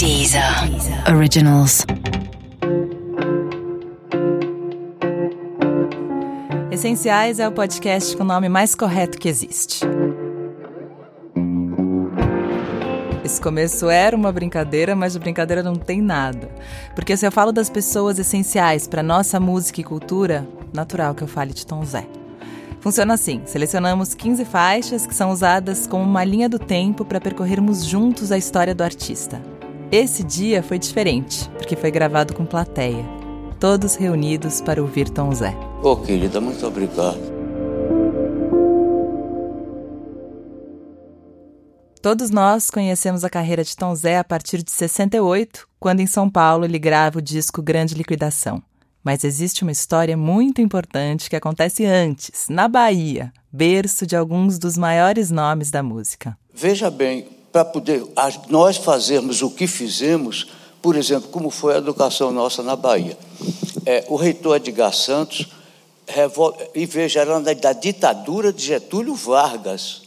Deezer Originals. Essenciais é o podcast com o nome mais correto que existe. Esse começo era uma brincadeira, mas de brincadeira não tem nada. Porque se eu falo das pessoas essenciais para nossa música e cultura, natural que eu fale de Tom Zé. Funciona assim: selecionamos 15 faixas que são usadas como uma linha do tempo para percorrermos juntos a história do artista. Esse dia foi diferente, porque foi gravado com plateia, todos reunidos para ouvir Tom Zé. Ô, oh, querida, muito obrigado. Todos nós conhecemos a carreira de Tom Zé a partir de 68, quando em São Paulo ele grava o disco Grande Liquidação. Mas existe uma história muito importante que acontece antes, na Bahia, berço de alguns dos maiores nomes da música. Veja bem, para poder nós fazermos o que fizemos, por exemplo, como foi a educação nossa na Bahia. É, o reitor Edgar Santos, e veja, era da ditadura de Getúlio Vargas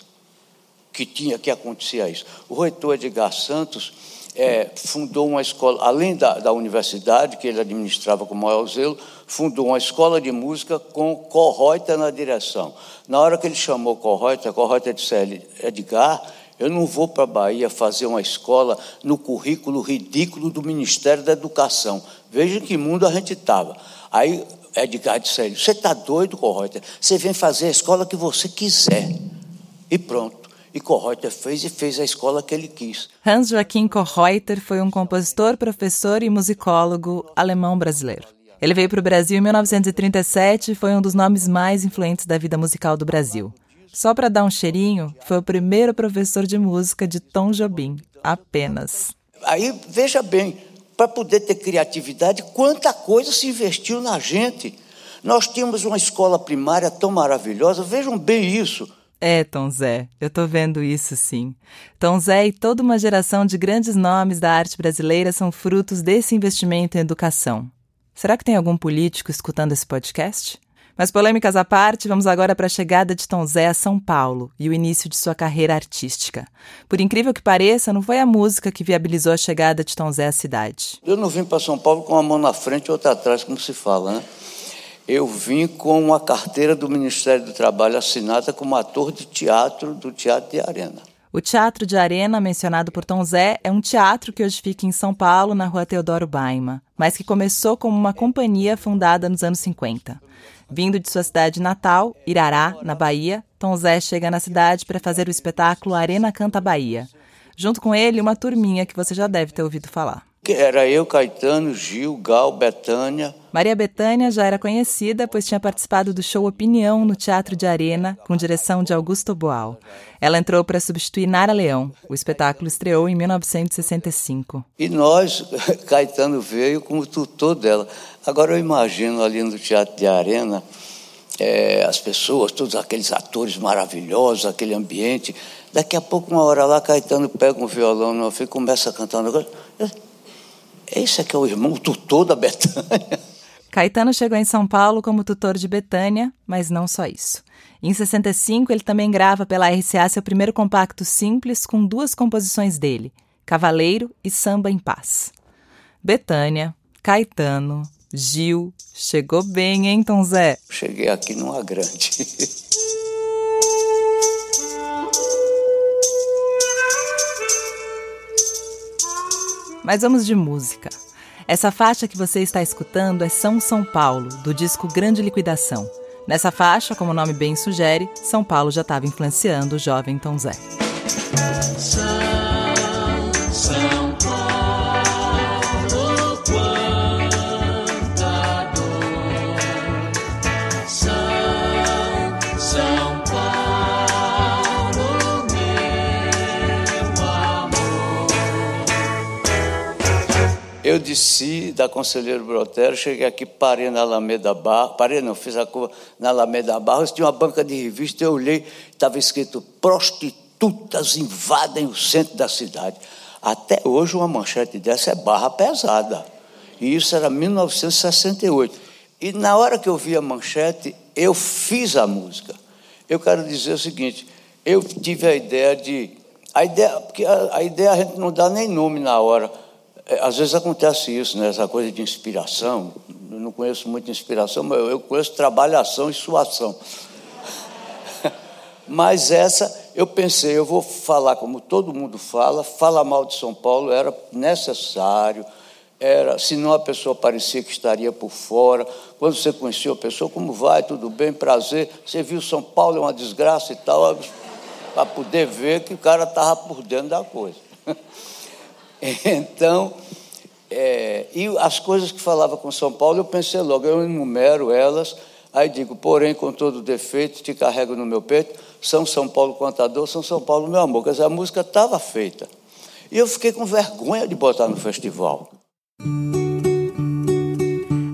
que tinha que acontecia isso. O reitor Edgar Santos é, fundou uma escola, além da, da universidade, que ele administrava com maior zelo, fundou uma escola de música com Correuter na direção. Na hora que ele chamou Correuter, Correuter disse, Edgar, eu não vou para a Bahia fazer uma escola no currículo ridículo do Ministério da Educação. Veja que mundo a gente estava. Aí Edgar disse, você está doido, Correuter? Você vem fazer a escola que você quiser. E pronto. E Kohreuter fez e fez a escola que ele quis. Hans Joachim Kohreuter foi um compositor, professor e musicólogo alemão brasileiro. Ele veio para o Brasil em 1937 e foi um dos nomes mais influentes da vida musical do Brasil. Só para dar um cheirinho, foi o primeiro professor de música de Tom Jobim, apenas. Aí, veja bem, para poder ter criatividade, quanta coisa se investiu na gente. Nós tínhamos uma escola primária tão maravilhosa, vejam bem isso. É, Tom Zé, eu tô vendo isso sim. Tom Zé e toda uma geração de grandes nomes da arte brasileira são frutos desse investimento em educação. Será que tem algum político escutando esse podcast? Mas polêmicas à parte, vamos agora para a chegada de Tom Zé a São Paulo e o início de sua carreira artística. Por incrível que pareça, não foi a música que viabilizou a chegada de Tom Zé à cidade. Eu não vim para São Paulo com uma mão na frente e outra atrás, como se fala, né? eu vim com uma carteira do Ministério do Trabalho assinada como ator de teatro do Teatro de Arena. O Teatro de Arena, mencionado por Tom Zé, é um teatro que hoje fica em São Paulo, na rua Teodoro Baima, mas que começou como uma companhia fundada nos anos 50. Vindo de sua cidade natal, Irará, na Bahia, Tom Zé chega na cidade para fazer o espetáculo Arena Canta Bahia. Junto com ele, uma turminha que você já deve ter ouvido falar. Era eu, Caetano, Gil, Gal, Betânia. Maria Betânia já era conhecida, pois tinha participado do show Opinião no Teatro de Arena, com direção de Augusto Boal. Ela entrou para substituir Nara Leão. O espetáculo estreou em 1965. E nós, Caetano veio como tutor dela. Agora eu imagino ali no Teatro de Arena, é, as pessoas, todos aqueles atores maravilhosos, aquele ambiente. Daqui a pouco, uma hora lá, Caetano pega um violão no e começa a cantar um negócio. Esse é que é o irmão, o tutor da Betânia. Caetano chegou em São Paulo como tutor de Betânia, mas não só isso. Em 65, ele também grava pela RCA seu primeiro compacto simples com duas composições dele, Cavaleiro e Samba em Paz. Betânia, Caetano, Gil, chegou bem, hein, Tom Zé? Cheguei aqui numa grande. Mas vamos de música. Essa faixa que você está escutando é São São Paulo, do disco Grande Liquidação. Nessa faixa, como o nome bem sugere, São Paulo já estava influenciando o jovem Tom Zé. Eu desci da Conselheiro Brotero, cheguei aqui, parei na Alameda Barros, parei não, fiz a curva na Alameda Barros, tinha uma banca de revista, eu olhei, estava escrito prostitutas invadem o centro da cidade. Até hoje uma manchete dessa é barra pesada. E isso era 1968. E na hora que eu vi a manchete, eu fiz a música. Eu quero dizer o seguinte, eu tive a ideia de. A ideia, porque a, a ideia a gente não dá nem nome na hora às vezes acontece isso, né? essa coisa de inspiração. Eu não conheço muito inspiração, mas eu conheço trabalhação e suação. Mas essa, eu pensei, eu vou falar como todo mundo fala, falar mal de São Paulo era necessário, era, senão a pessoa parecia que estaria por fora. Quando você conhecia a pessoa, como vai, tudo bem, prazer, você viu São Paulo é uma desgraça e tal, para poder ver que o cara estava por dentro da coisa. Então, é, e as coisas que falava com São Paulo, eu pensei logo, eu enumero elas, aí digo, porém, com todo defeito, te carrego no meu peito, São São Paulo contador, São São Paulo meu amor. Quer dizer, a música estava feita. E eu fiquei com vergonha de botar no festival.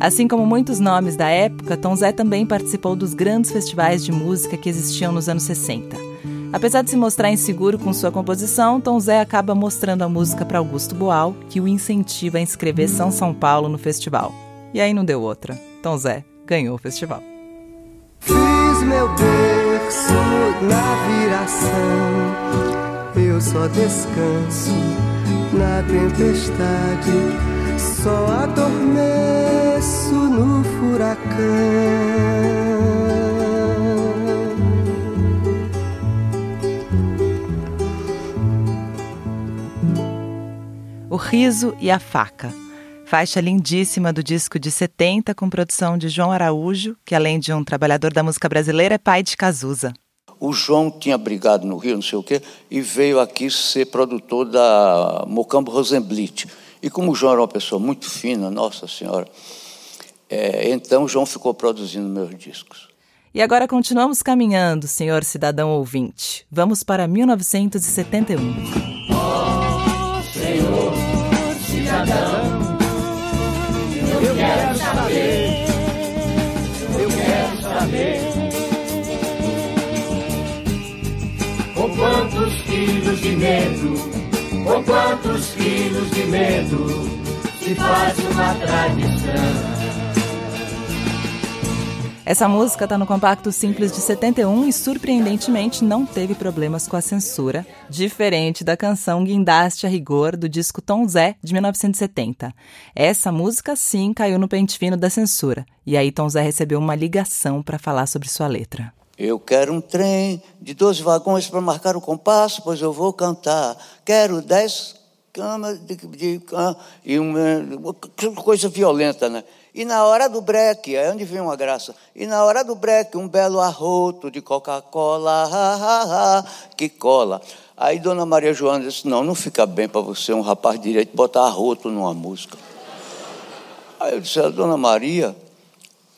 Assim como muitos nomes da época, Tom Zé também participou dos grandes festivais de música que existiam nos anos 60. Apesar de se mostrar inseguro com sua composição, Tom Zé acaba mostrando a música para Augusto Boal, que o incentiva a inscrever São São Paulo no festival. E aí não deu outra. Tom Zé ganhou o festival. Fiz meu berço na viração, eu só descanso na tempestade, só adormeço no furacão. Riso e a Faca. Faixa lindíssima do disco de 70 com produção de João Araújo, que além de um trabalhador da música brasileira, é pai de Cazuza. O João tinha brigado no Rio, não sei o quê, e veio aqui ser produtor da Mocambo Rosenblit. E como o João era uma pessoa muito fina, nossa senhora, é, então o João ficou produzindo meus discos. E agora continuamos caminhando, senhor cidadão ouvinte. Vamos para 1971. Quantos quilos de medo, com quantos quilos de medo, se faz uma tradição. Essa música está no compacto simples de 71 e, surpreendentemente, não teve problemas com a censura, diferente da canção Guindaste a Rigor, do disco Tom Zé, de 1970. Essa música, sim, caiu no pente fino da censura, e aí Tom Zé recebeu uma ligação para falar sobre sua letra. Eu quero um trem de 12 vagões para marcar o compasso, pois eu vou cantar. Quero dez camas de, de, e uma coisa violenta, né? E na hora do breque, é onde vem uma graça. E na hora do breque, um belo arroto de Coca-Cola, que cola. Aí Dona Maria Joana disse: Não, não fica bem para você, um rapaz direito, botar arroto numa música. Aí eu disse: Dona Maria,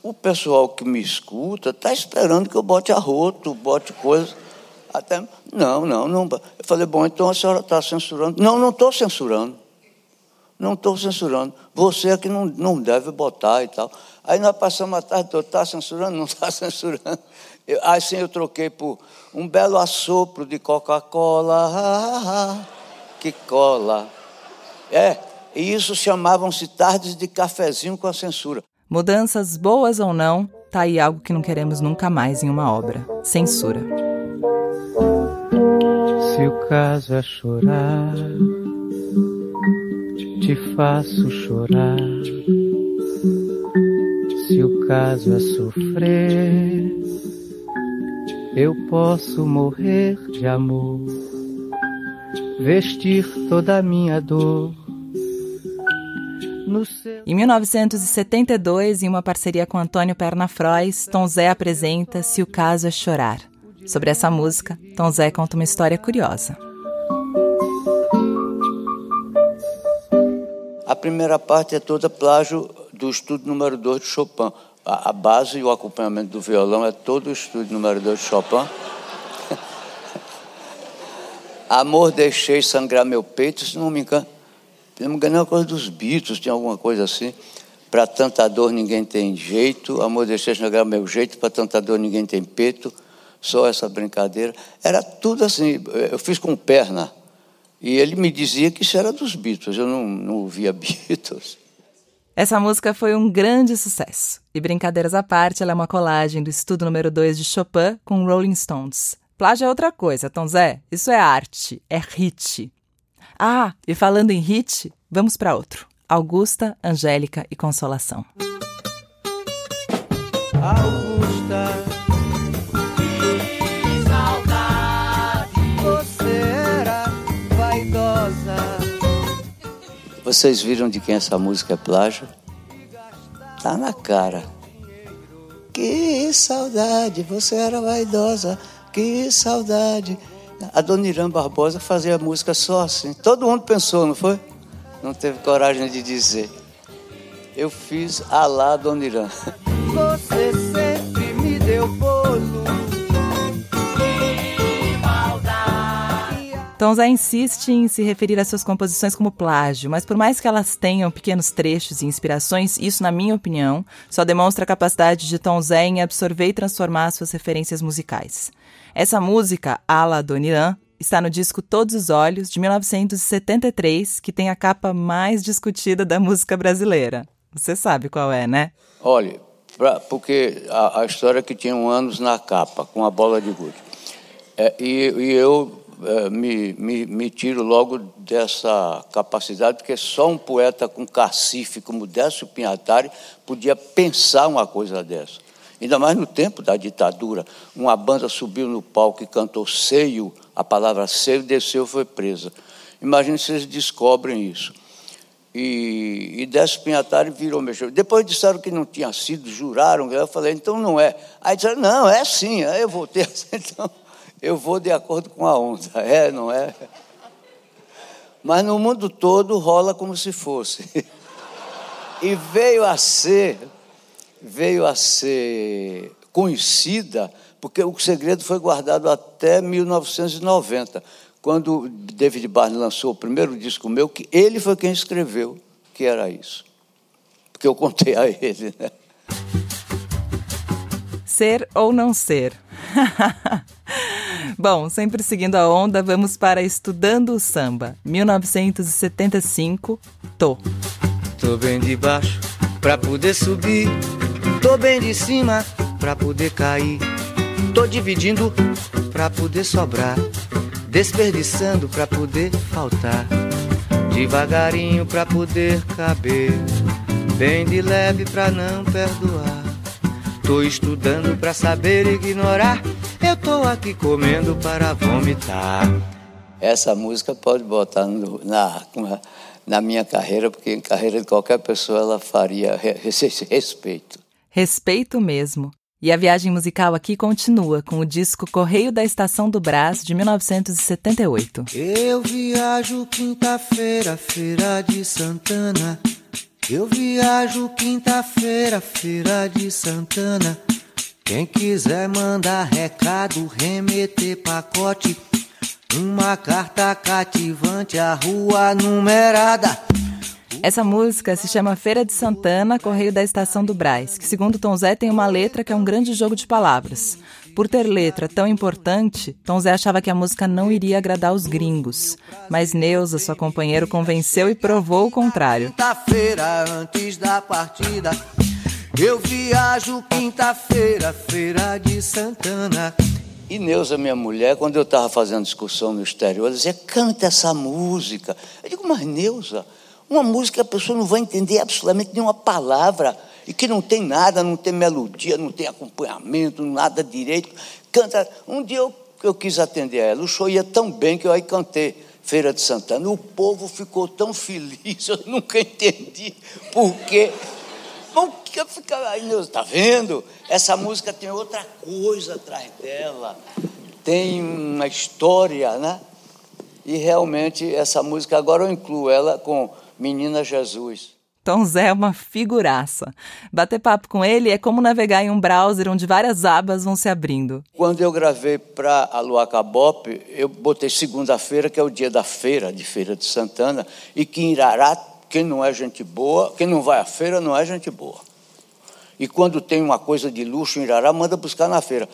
o pessoal que me escuta está esperando que eu bote arroto, bote coisa. Até, não, não, não. Eu falei: Bom, então a senhora está censurando. Não, não estou censurando. Não estou censurando. Você é que não, não deve botar e tal. Aí nós passamos a tarde toda, está censurando? Não está censurando. Eu, assim eu troquei por um belo assopro de Coca-Cola, que cola. É, e isso chamavam-se tardes de cafezinho com a censura. Mudanças boas ou não, tá aí algo que não queremos nunca mais em uma obra: censura. Se o caso é chorar te faço chorar. Se o caso é sofrer, eu posso morrer de amor, vestir toda a minha dor. Em 1972, em uma parceria com Antônio Pernafrois, Tom Zé apresenta Se o Caso é Chorar. Sobre essa música, Tom Zé conta uma história curiosa. A primeira parte é toda plágio do estudo número 2 de Chopin. A, a, base e o acompanhamento do violão é todo o estudo número 2 de Chopin. Amor, deixei sangrar meu peito, se não me engano. Não me engano, é uma coisa dos Beatles, tinha alguma coisa assim. Para tanta dor ninguém tem jeito, amor, deixei sangrar meu jeito, para tanta dor ninguém tem peito. Só essa brincadeira. Era tudo assim. Eu fiz com perna. E ele me dizia que isso era dos Beatles, eu não, não ouvia Beatles. Essa música foi um grande sucesso. E brincadeiras à parte, ela é uma colagem do estudo número 2 de Chopin com Rolling Stones. Plágio é outra coisa, Tom Zé. Isso é arte, é hit. Ah, e falando em hit, vamos para outro. Augusta, Angélica e Consolação. Augusta, Que saudade. você era vaidosa. Vocês viram de quem essa música é plágio? Tá na cara. Que saudade, você era vaidosa, que saudade. A Dona Irã Barbosa fazia música só assim. Todo mundo pensou, não foi? Não teve coragem de dizer. Eu fiz a lá Dona Irã. Você sempre me deu bolo. Tom Zé insiste em se referir às suas composições como plágio, mas por mais que elas tenham pequenos trechos e inspirações, isso, na minha opinião, só demonstra a capacidade de Tom Zé em absorver e transformar suas referências musicais. Essa música, Ala Doniran, está no disco Todos os Olhos, de 1973, que tem a capa mais discutida da música brasileira. Você sabe qual é, né? Olha, pra- porque a, a história é que tinha um anos na capa, com a bola de gude. É, e, e eu me, me, me tiro logo dessa capacidade, porque só um poeta com cacife como Décio Pinhatari podia pensar uma coisa dessa. Ainda mais no tempo da ditadura. Uma banda subiu no palco e cantou seio, a palavra seio, desceu foi presa. Imagine se eles descobrem isso. E, e Décio Pinhatari virou mexer. Depois disseram que não tinha sido, juraram. Eu falei, então não é. Aí disseram, não, é sim. Aí eu voltei então eu vou de acordo com a onda. É, não é? Mas no mundo todo rola como se fosse. E veio a ser, veio a ser conhecida, porque o segredo foi guardado até 1990, quando David Barnes lançou o primeiro disco meu, que ele foi quem escreveu que era isso. Porque eu contei a ele, né? Ser ou não ser? Bom, sempre seguindo a onda, vamos para Estudando o Samba, 1975, Tô. Tô bem de baixo pra poder subir. Tô bem de cima pra poder cair. Tô dividindo pra poder sobrar. Desperdiçando pra poder faltar. Devagarinho pra poder caber. Bem de leve pra não perdoar. Tô estudando pra saber ignorar. Eu tô aqui comendo para vomitar. Essa música pode botar no- na, na minha carreira, porque em carreira de qualquer pessoa ela faria respeito. Respeito mesmo. E a viagem musical aqui continua com o disco Correio da Estação do Brás, de 1978. Eu viajo quinta-feira, feira de Santana. Eu viajo quinta-feira, feira de Santana. Quem quiser mandar recado, remeter pacote. Uma carta cativante, a rua numerada. Essa música se chama Feira de Santana, Correio da Estação do Brás, que segundo Tom Zé tem uma letra que é um grande jogo de palavras. Por ter letra tão importante, Tom Zé achava que a música não iria agradar os gringos. Mas Neuza, sua companheira, convenceu e provou o contrário. Quinta-feira, antes da partida. Eu viajo quinta-feira, feira de Santana. E Neuza, minha mulher, quando eu estava fazendo discussão no exterior, ela dizia, canta essa música. Eu digo, mas Neuza, uma música que a pessoa não vai entender absolutamente nenhuma palavra, e que não tem nada, não tem melodia, não tem acompanhamento, nada direito. Canta. Um dia eu, eu quis atender a ela, o show ia tão bem que eu aí cantei Feira de Santana. O povo ficou tão feliz, eu nunca entendi por quê. Que fica aí, Neuza, tá vendo? Essa música tem outra coisa atrás dela, tem uma história, né? E realmente essa música, agora eu incluo ela com Menina Jesus. Tom Zé é uma figuraça. Bater papo com ele é como navegar em um browser onde várias abas vão se abrindo. Quando eu gravei para a Luaca Bop, eu botei segunda-feira, que é o dia da feira, de Feira de Santana, e que em Irará, quem não é gente boa, quem não vai à feira não é gente boa. E quando tem uma coisa de luxo em Irará, manda buscar na feira.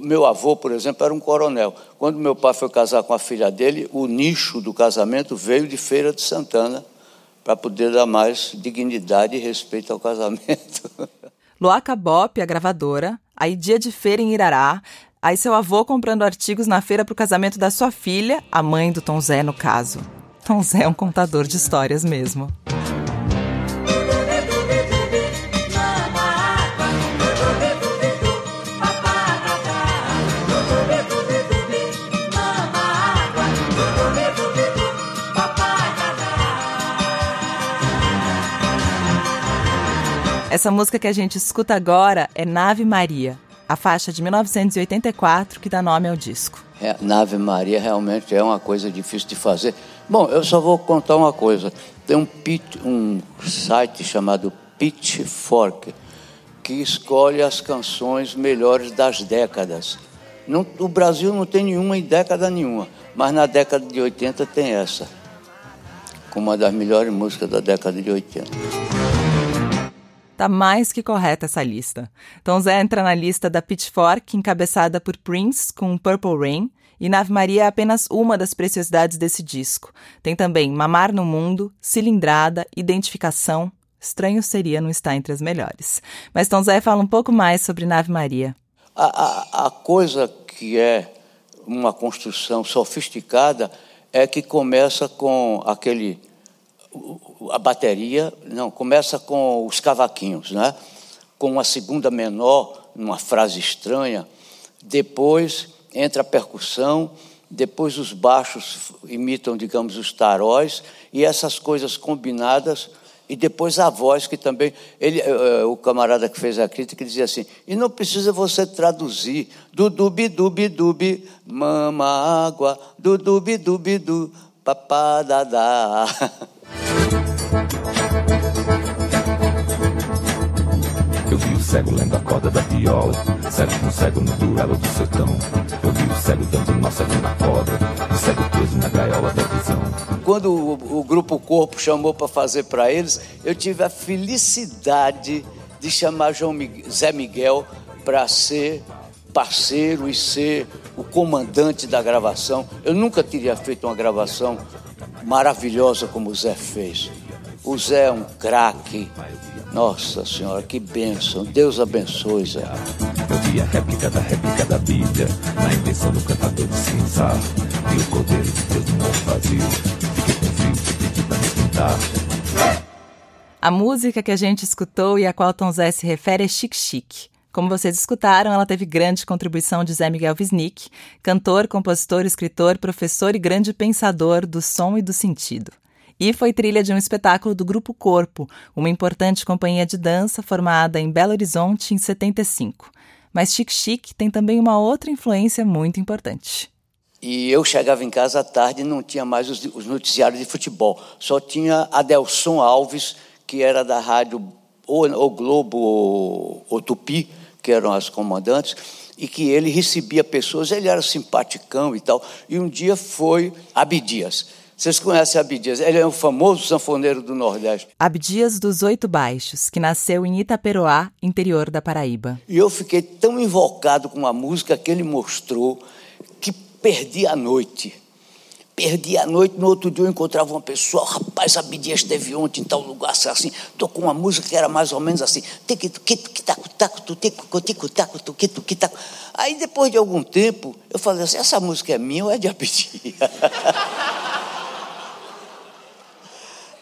Meu avô, por exemplo, era um coronel. Quando meu pai foi casar com a filha dele, o nicho do casamento veio de Feira de Santana, para poder dar mais dignidade e respeito ao casamento. Luaca Bop, a gravadora, aí dia de feira em Irará, aí seu avô comprando artigos na feira para o casamento da sua filha, a mãe do Tom Zé, no caso. Tom Zé é um contador de histórias mesmo. Essa música que a gente escuta agora é Nave Maria, a faixa de 1984 que dá nome ao disco. É, Nave Maria realmente é uma coisa difícil de fazer. Bom, eu só vou contar uma coisa. Tem um, pit, um site chamado Pitchfork que escolhe as canções melhores das décadas. Não, o Brasil não tem nenhuma em década nenhuma, mas na década de 80 tem essa, como uma das melhores músicas da década de 80. Tá mais que correta essa lista. Tom Zé entra na lista da Pitchfork, encabeçada por Prince, com Purple Rain, e Nave Maria é apenas uma das preciosidades desse disco. Tem também Mamar no Mundo, Cilindrada, Identificação. Estranho seria não estar entre as melhores. Mas Tom Zé fala um pouco mais sobre Nave Maria. A, a, a coisa que é uma construção sofisticada é que começa com aquele a bateria, não, começa com os cavaquinhos, né? com uma segunda menor, numa frase estranha, depois entra a percussão, depois os baixos imitam, digamos, os taróis, e essas coisas combinadas, e depois a voz, que também. Ele, eh, eh, o camarada que fez a crítica dizia assim: e não precisa você traduzir, dudubi, dubi, dubi, mama água, dudubi, dubi, du, papá, dadá. Eu vi o cego lendo a corda da viola, cego com cego no duelo do sertão. Eu vi o cego dando cego na corda, o cego preso na gaiola da visão. Quando o, o grupo Corpo chamou para fazer para eles, eu tive a felicidade de chamar João Miguel, Zé Miguel para ser parceiro e ser o comandante da gravação. Eu nunca teria feito uma gravação maravilhosa como o Zé fez. O Zé é um craque. Nossa Senhora, que bênção. Deus abençoe, Zé. Eu vi a réplica da réplica da Bíblia, na intenção do cantador de cinzar. Vi o cordeiro de Deus no mundo vazio. Fiquei com frio, pedi pra me. A música que a gente escutou e a qual Tom Zé se refere é Chic Chic. Como vocês escutaram, ela teve grande contribuição de Zé Miguel Wisnik, cantor, compositor, escritor, professor e grande pensador do som e do sentido. E foi trilha de um espetáculo do Grupo Corpo, uma importante companhia de dança formada em Belo Horizonte em 75. Mas Chic Chic tem também uma outra influência muito importante. E eu chegava em casa à tarde e não tinha mais os, os noticiários de futebol. Só tinha Adelson Alves, que era da rádio ou, ou Globo ou, ou Tupi, que eram as comandantes, e que ele recebia pessoas, ele era simpaticão e tal. E um dia foi Abdias. Vocês conhecem Abdias? Ele é o famoso sanfoneiro do Nordeste. Abdias dos Oito Baixos, que nasceu em Itaperoá, interior da Paraíba. E eu fiquei tão invocado com a música que ele mostrou que perdi a noite. Perdi a noite, no outro dia eu encontrava uma pessoa, rapaz, Abdias esteve ontem em tal lugar, assim, tocou uma música que era mais ou menos assim, aí depois de algum tempo, eu falei assim, essa música é minha ou é de Abdias?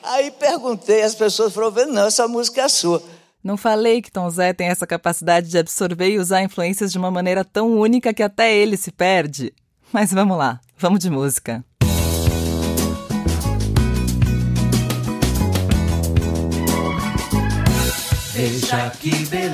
Aí perguntei, as pessoas falaram, não, essa música é sua. Não falei que Tom Zé tem essa capacidade de absorver e usar influências de uma maneira tão única que até ele se perde? Mas vamos lá, vamos de música. Veja que beleza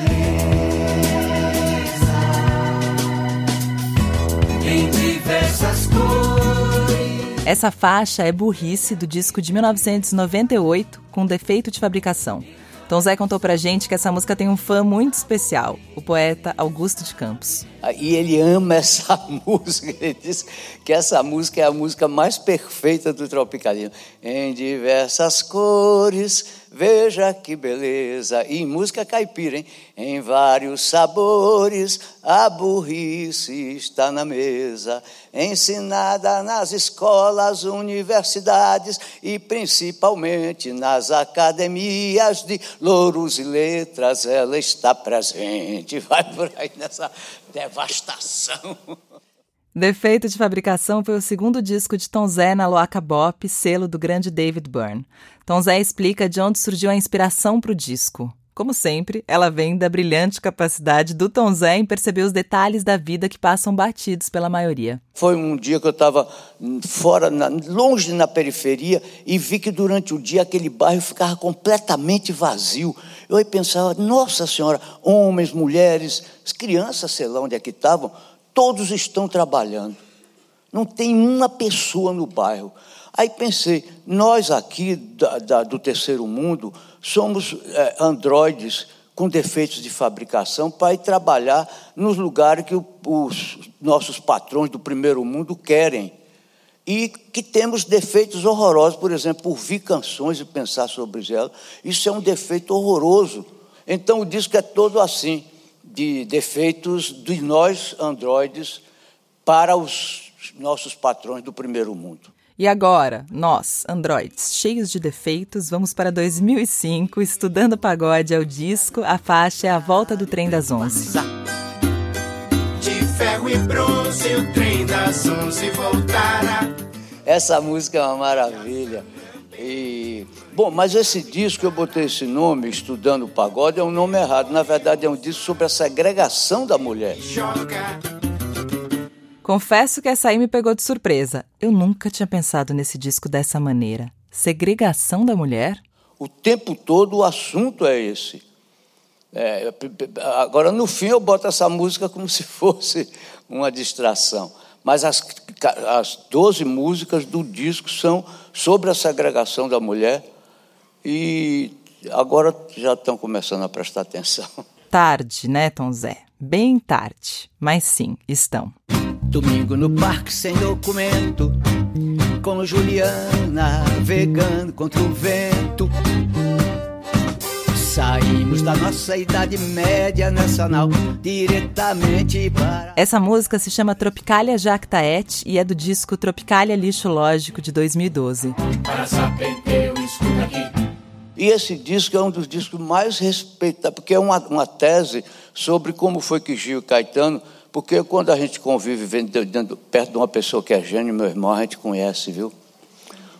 em diversas cores. Essa faixa é Burrice do disco de 1998 com defeito de fabricação. Tom Zé contou pra gente que essa música tem um fã muito especial, o poeta Augusto de Campos. E ele ama essa música, ele diz que essa música é a música mais perfeita do Tropicalismo. Em diversas cores, veja que beleza. E música caipira, hein? Em vários sabores, a burrice está na mesa. Ensinada nas escolas, universidades e principalmente nas academias de louros e letras, ela está presente. Vai por aí nessa devastação. Defeito de Fabricação foi o segundo disco de Tom Zé na Loaca Bop, selo do grande David Byrne. Tom Zé explica de onde surgiu a inspiração para o disco. Como sempre, ela vem da brilhante capacidade do Tom Zé em perceber os detalhes da vida que passam batidos pela maioria. Foi um dia que eu estava fora, longe na periferia, e vi que durante o dia aquele bairro ficava completamente vazio. Eu aí pensava, nossa senhora, homens, mulheres, crianças, sei lá onde é que estavam, todos estão trabalhando. Não tem uma pessoa no bairro. Aí pensei, nós aqui da, da, do terceiro mundo somos é, androides com defeitos de fabricação para ir trabalhar nos lugares que o, os nossos patrões do primeiro mundo querem. E que temos defeitos horrorosos, por exemplo, ouvir canções e pensar sobre elas. Isso é um defeito horroroso. Então o disco é todo assim de defeitos de nós, androides, para os nossos patrões do primeiro mundo. E agora, nós, androides, cheios de defeitos, vamos para 2005, estudando pagode ao disco, a faixa é A Volta do Trem das Onze. De ferro e bronze, o trem das onze voltará. Essa música é uma maravilha. E, bom, mas esse disco, eu botei esse nome, Estudando Pagode, é um nome errado. Na verdade, é um disco sobre a segregação da mulher. Confesso que essa aí me pegou de surpresa. Eu nunca tinha pensado nesse disco dessa maneira. Segregação da mulher? O tempo todo o assunto é esse. É, agora, no fim, eu boto essa música como se fosse uma distração. Mas as, as 12 músicas do disco são sobre a segregação da mulher e agora já estão começando a prestar atenção. Tarde, né, Tom Zé? Bem tarde, mas sim, estão. Domingo no parque sem documento, com Juliana vegando contra o vento. Saímos da nossa idade média nacional diretamente para. Essa música se chama Tropicalia Jactaet e é do disco Tropicalia Lixo Lógico de 2012. Para saber escuta aqui. E esse disco é um dos discos mais respeitados, porque é uma, uma tese sobre como foi que Gil Caetano, porque quando a gente convive dentro, perto de uma pessoa que é gênio, meu irmão, a gente conhece, viu?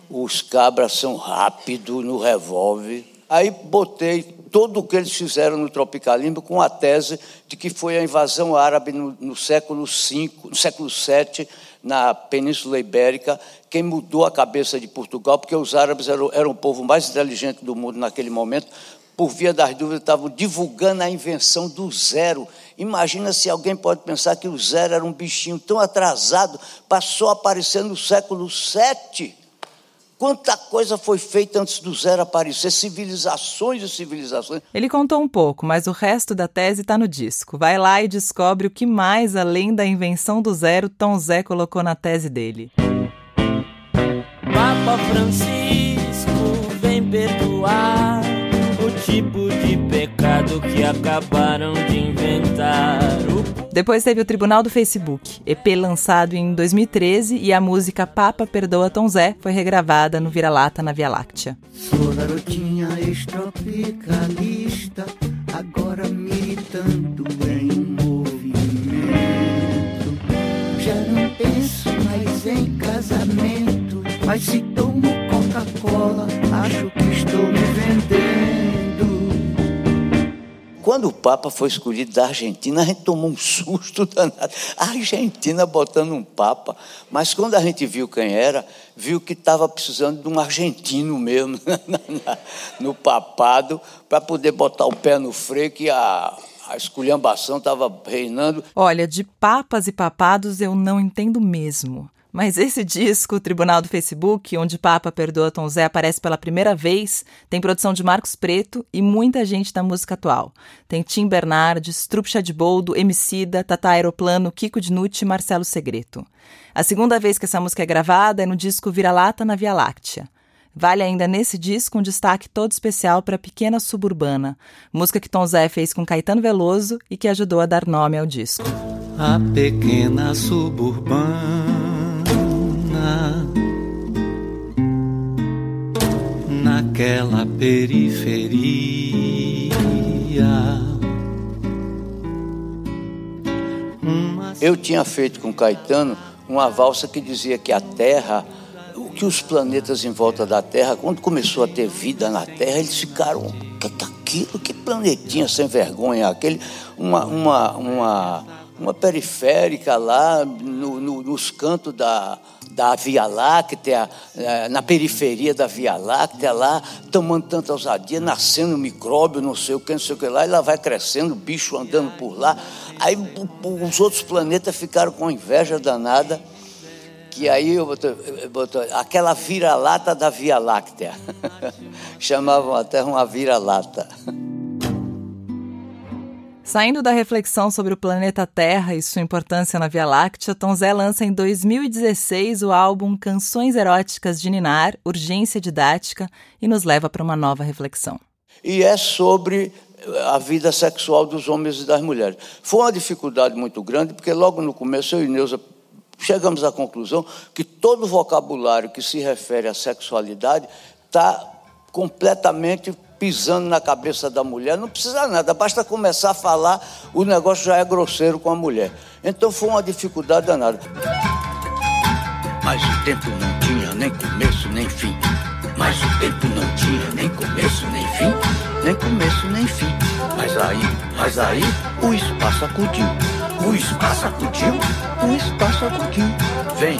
Os cabras são rápidos no revólver. Aí botei todo o que eles fizeram no tropicalismo com a tese de que foi a invasão árabe no, no século V, no século VII, na Península Ibérica, quem mudou a cabeça de Portugal, porque os árabes eram, eram o povo mais inteligente do mundo naquele momento, por via das dúvidas, estavam divulgando a invenção do zero. Imagina se alguém pode pensar que o zero era um bichinho tão atrasado, passou a aparecer no século VII. Quanta coisa foi feita antes do zero aparecer, civilizações e civilizações. Ele contou um pouco, mas o resto da tese está no disco. Vai lá e descobre o que mais, além da invenção do zero, Tom Zé colocou na tese dele. Papa Francisco vem perdoar o tipo que acabaram de inventar. Depois teve o Tribunal do Facebook, EP lançado em 2013 e a música Papa Perdoa Tom Zé foi regravada no Vira-Lata na Via Láctea. Sou garotinha estropicalista, agora militando em um movimento. Já não penso mais em casamento, mas se tomo Coca-Cola, acho que Quando o Papa foi escolhido da Argentina, a gente tomou um susto danado. A Argentina botando um Papa. Mas quando a gente viu quem era, viu que estava precisando de um argentino mesmo no papado, para poder botar o pé no freio, que a, a esculhambação estava reinando. Olha, de papas e papados eu não entendo mesmo. Mas esse disco, Tribunal do Facebook, onde Papa Perdoa Tom Zé aparece pela primeira vez, tem produção de Marcos Preto e muita gente da música atual. Tem Tim Bernardes, Trupe de Boldo, Emicida, Tata Aeroplano, Kiko Dinucci e Marcelo Segreto. A segunda vez que essa música é gravada é no disco Vira-Lata na Via Láctea. Vale ainda nesse disco um destaque todo especial para Pequena Suburbana, música que Tom Zé fez com Caetano Veloso e que ajudou a dar nome ao disco. A Pequena Suburbana naquela periferia. Eu tinha feito com Caetano uma valsa que dizia que a Terra, que os planetas em volta da Terra, quando começou a ter vida na Terra, eles ficaram. Que, que aquilo? Que planetinha sem vergonha aquele? Uma, uma, uma, uma periférica lá no, no, nos cantos da, da Via Láctea, é, na periferia da Via Láctea, lá, tomando tanta ousadia, nascendo micróbio, não sei o que, não sei o que lá, e lá vai crescendo, bicho andando por lá. Aí os outros planetas ficaram com inveja danada, que aí eu botou, botou aquela vira-lata da Via Láctea. Chamavam a Terra uma vira-lata. Saindo da reflexão sobre o planeta Terra e sua importância na Via Láctea, Tom Zé lança em 2016 o álbum Canções Eróticas de Ninar, Urgência Didática, e nos leva para uma nova reflexão. E é sobre a vida sexual dos homens e das mulheres. Foi uma dificuldade muito grande, porque logo no começo eu e Neuza chegamos à conclusão que todo vocabulário que se refere à sexualidade está completamente pisando na cabeça da mulher, não precisa nada, basta começar a falar, o negócio já é grosseiro com a mulher. Então foi uma dificuldade danada. Mas o tempo não tinha nem começo nem fim. Mas o tempo não tinha nem começo nem fim. Nem começo nem fim. Mas aí, mas aí, o espaço acudiu. O espaço acudiu, o espaço acudiu. Vem,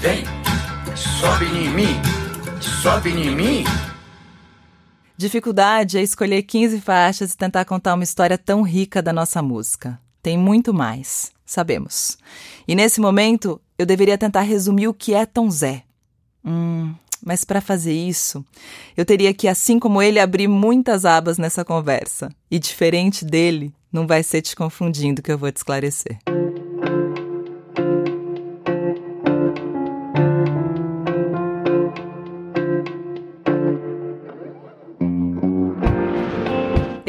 vem, sobe em mim, sobe em mim. Dificuldade é escolher 15 faixas e tentar contar uma história tão rica da nossa música. Tem muito mais, sabemos. E nesse momento, eu deveria tentar resumir o que é Tom Zé. Hum, mas para fazer isso, eu teria que, assim como ele, abrir muitas abas nessa conversa. E diferente dele, não vai ser te confundindo que eu vou te esclarecer.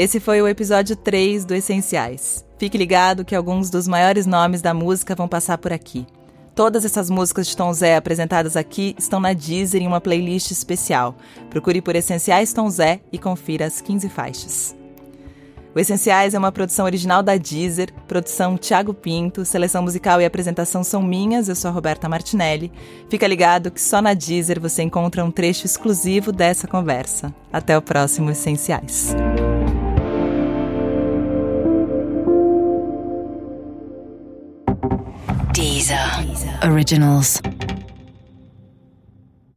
Esse foi o episódio 3 do Essenciais. Fique ligado que alguns dos maiores nomes da música vão passar por aqui. Todas essas músicas de Tom Zé apresentadas aqui estão na Deezer em uma playlist especial. Procure por Essenciais Tom Zé e confira as 15 faixas. O Essenciais é uma produção original da Deezer, produção Thiago Pinto, seleção musical e apresentação são minhas, eu sou a Roberta Martinelli. Fica ligado que só na Deezer você encontra um trecho exclusivo dessa conversa. Até o próximo Essenciais. Originals.